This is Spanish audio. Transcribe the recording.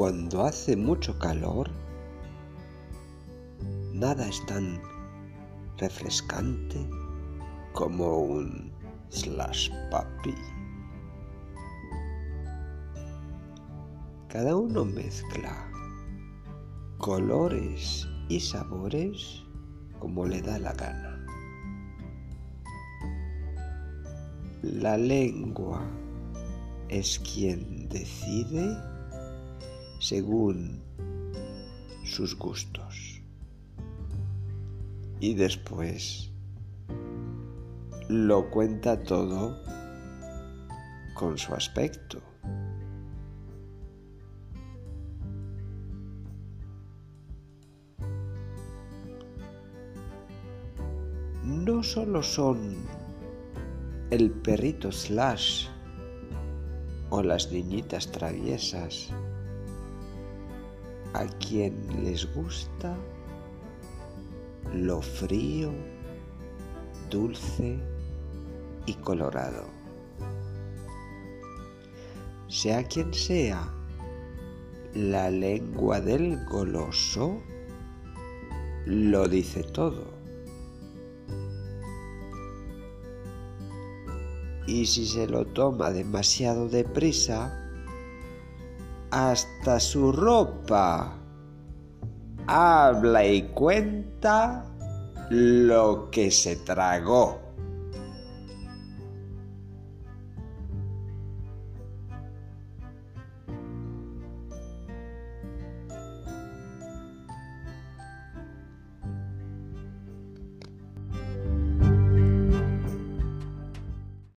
cuando hace mucho calor, nada es tan refrescante como un slash papi. Cada uno mezcla colores y sabores como le da la gana. La lengua es quien decide según sus gustos. Y después lo cuenta todo con su aspecto. No solo son el perrito slash o las niñitas traviesas a quien les gusta lo frío, dulce y colorado. Sea quien sea, la lengua del goloso lo dice todo. Y si se lo toma demasiado deprisa, hasta su ropa habla y cuenta lo que se tragó.